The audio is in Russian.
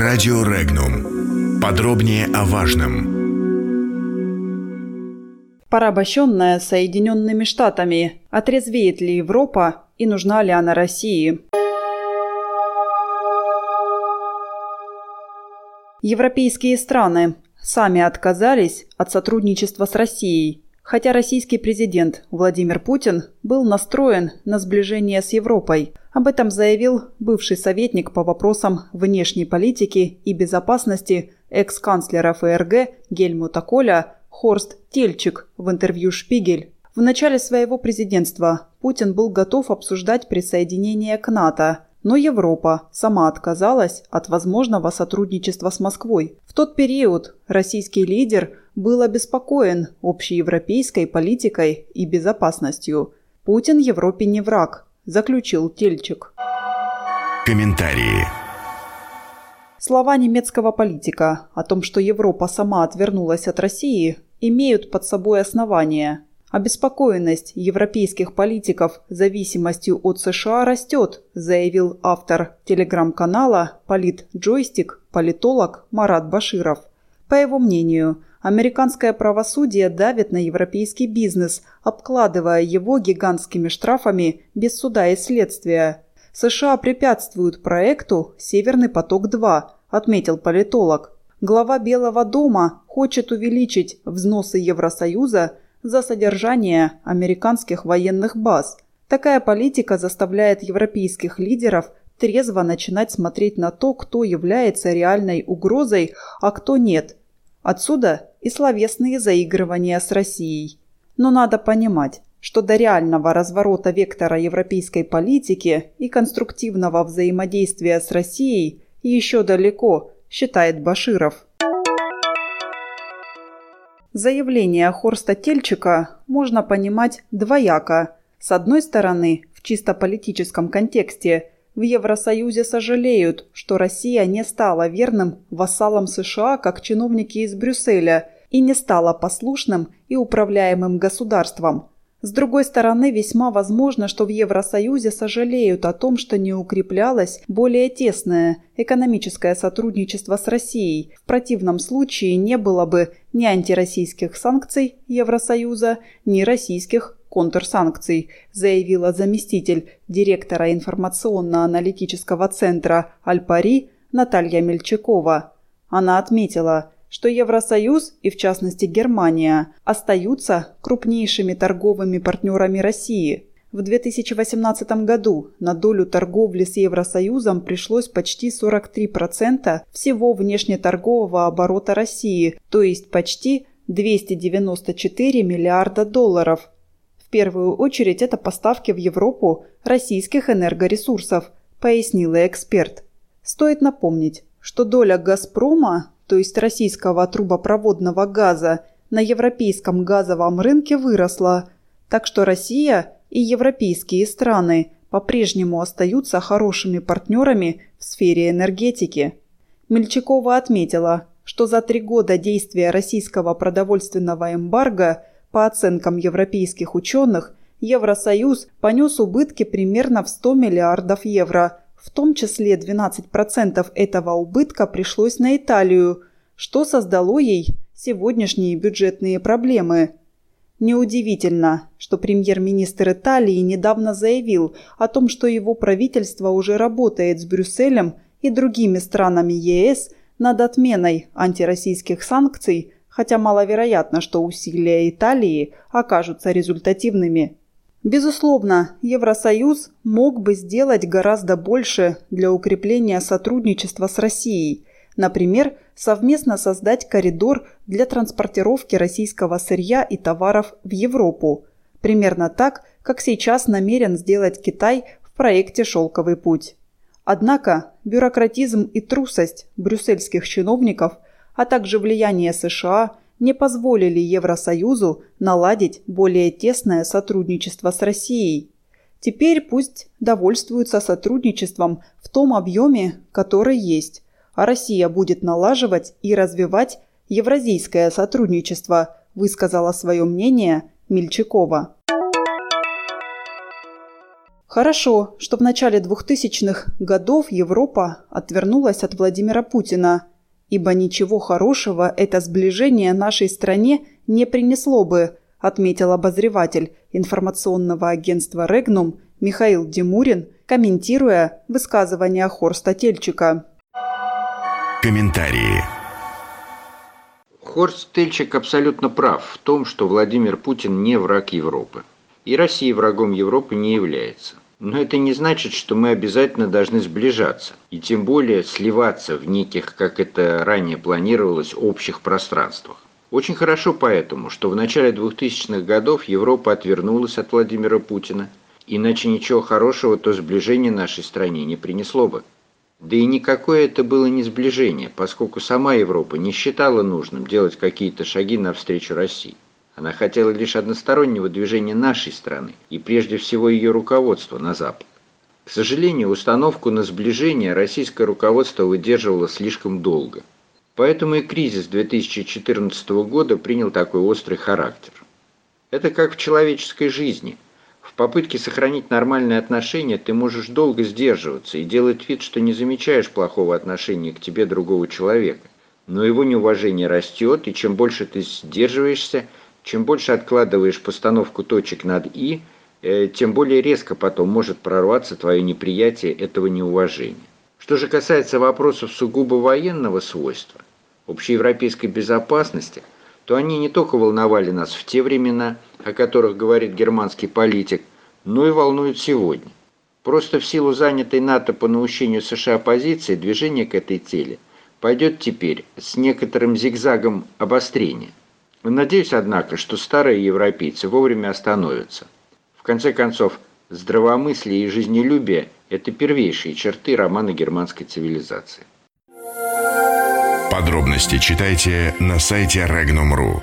Радио Регнум. Подробнее о важном. Порабощенная Соединенными Штатами. Отрезвеет ли Европа и нужна ли она России? Европейские страны сами отказались от сотрудничества с Россией, хотя российский президент Владимир Путин был настроен на сближение с Европой. Об этом заявил бывший советник по вопросам внешней политики и безопасности экс-канцлера ФРГ Гельмута Коля Хорст Тельчик в интервью «Шпигель». В начале своего президентства Путин был готов обсуждать присоединение к НАТО, но Европа сама отказалась от возможного сотрудничества с Москвой. В тот период российский лидер был обеспокоен общеевропейской политикой и безопасностью. Путин Европе не враг, заключил Тельчик. Комментарии. Слова немецкого политика о том, что Европа сама отвернулась от России, имеют под собой основания. Обеспокоенность европейских политиков зависимостью от США растет, заявил автор телеграм-канала «Политджойстик» политолог Марат Баширов. По его мнению, американское правосудие давит на европейский бизнес, обкладывая его гигантскими штрафами без суда и следствия. США препятствуют проекту «Северный поток-2», отметил политолог. Глава Белого дома хочет увеличить взносы Евросоюза за содержание американских военных баз. Такая политика заставляет европейских лидеров трезво начинать смотреть на то, кто является реальной угрозой, а кто нет. Отсюда и словесные заигрывания с Россией. Но надо понимать, что до реального разворота вектора европейской политики и конструктивного взаимодействия с Россией еще далеко, считает Баширов. Заявление Хорста Тельчика можно понимать двояко. С одной стороны, в чисто политическом контексте, в Евросоюзе сожалеют, что Россия не стала верным вассалом США как чиновники из Брюсселя и не стала послушным и управляемым государством. С другой стороны, весьма возможно, что в Евросоюзе сожалеют о том, что не укреплялось более тесное экономическое сотрудничество с Россией. В противном случае не было бы ни антироссийских санкций Евросоюза, ни российских контрсанкций, заявила заместитель директора информационно-аналитического центра «Альпари» Наталья Мельчакова. Она отметила – что Евросоюз и в частности Германия остаются крупнейшими торговыми партнерами России. В 2018 году на долю торговли с Евросоюзом пришлось почти 43% всего внешнеторгового оборота России, то есть почти 294 миллиарда долларов. Первую очередь это поставки в Европу российских энергоресурсов, пояснила эксперт. Стоит напомнить, что доля «Газпрома» то есть российского трубопроводного газа, на европейском газовом рынке выросла, так что Россия и европейские страны по-прежнему остаются хорошими партнерами в сфере энергетики. Мельчакова отметила, что за три года действия российского продовольственного эмбарго, по оценкам европейских ученых, Евросоюз понес убытки примерно в 100 миллиардов евро, в том числе 12% этого убытка пришлось на Италию, что создало ей сегодняшние бюджетные проблемы. Неудивительно, что премьер-министр Италии недавно заявил о том, что его правительство уже работает с Брюсселем и другими странами ЕС над отменой антироссийских санкций, хотя маловероятно, что усилия Италии окажутся результативными. Безусловно, Евросоюз мог бы сделать гораздо больше для укрепления сотрудничества с Россией. Например, совместно создать коридор для транспортировки российского сырья и товаров в Европу. Примерно так, как сейчас намерен сделать Китай в проекте «Шелковый путь». Однако бюрократизм и трусость брюссельских чиновников, а также влияние США – не позволили Евросоюзу наладить более тесное сотрудничество с Россией. Теперь пусть довольствуются сотрудничеством в том объеме, который есть, а Россия будет налаживать и развивать евразийское сотрудничество, высказала свое мнение Мельчакова. Хорошо, что в начале 2000-х годов Европа отвернулась от Владимира Путина, ибо ничего хорошего это сближение нашей стране не принесло бы, отметил обозреватель информационного агентства «Регнум» Михаил Димурин, комментируя высказывание Хорста Тельчика. Комментарии. Хорст Тельчик абсолютно прав в том, что Владимир Путин не враг Европы. И Россия врагом Европы не является. Но это не значит, что мы обязательно должны сближаться, и тем более сливаться в неких, как это ранее планировалось, общих пространствах. Очень хорошо поэтому, что в начале 2000-х годов Европа отвернулась от Владимира Путина, иначе ничего хорошего то сближение нашей стране не принесло бы. Да и никакое это было не сближение, поскольку сама Европа не считала нужным делать какие-то шаги навстречу России. Она хотела лишь одностороннего движения нашей страны и прежде всего ее руководства на Запад. К сожалению, установку на сближение российское руководство выдерживало слишком долго. Поэтому и кризис 2014 года принял такой острый характер. Это как в человеческой жизни. В попытке сохранить нормальные отношения ты можешь долго сдерживаться и делать вид, что не замечаешь плохого отношения к тебе другого человека. Но его неуважение растет, и чем больше ты сдерживаешься – чем больше откладываешь постановку точек над «и», э, тем более резко потом может прорваться твое неприятие этого неуважения. Что же касается вопросов сугубо военного свойства, общеевропейской безопасности, то они не только волновали нас в те времена, о которых говорит германский политик, но и волнуют сегодня. Просто в силу занятой НАТО по наущению США позиции движение к этой цели пойдет теперь с некоторым зигзагом обострения. Надеюсь, однако, что старые европейцы вовремя остановятся. В конце концов, здравомыслие и жизнелюбие – это первейшие черты романа германской цивилизации. Подробности читайте на сайте Regnum.ru.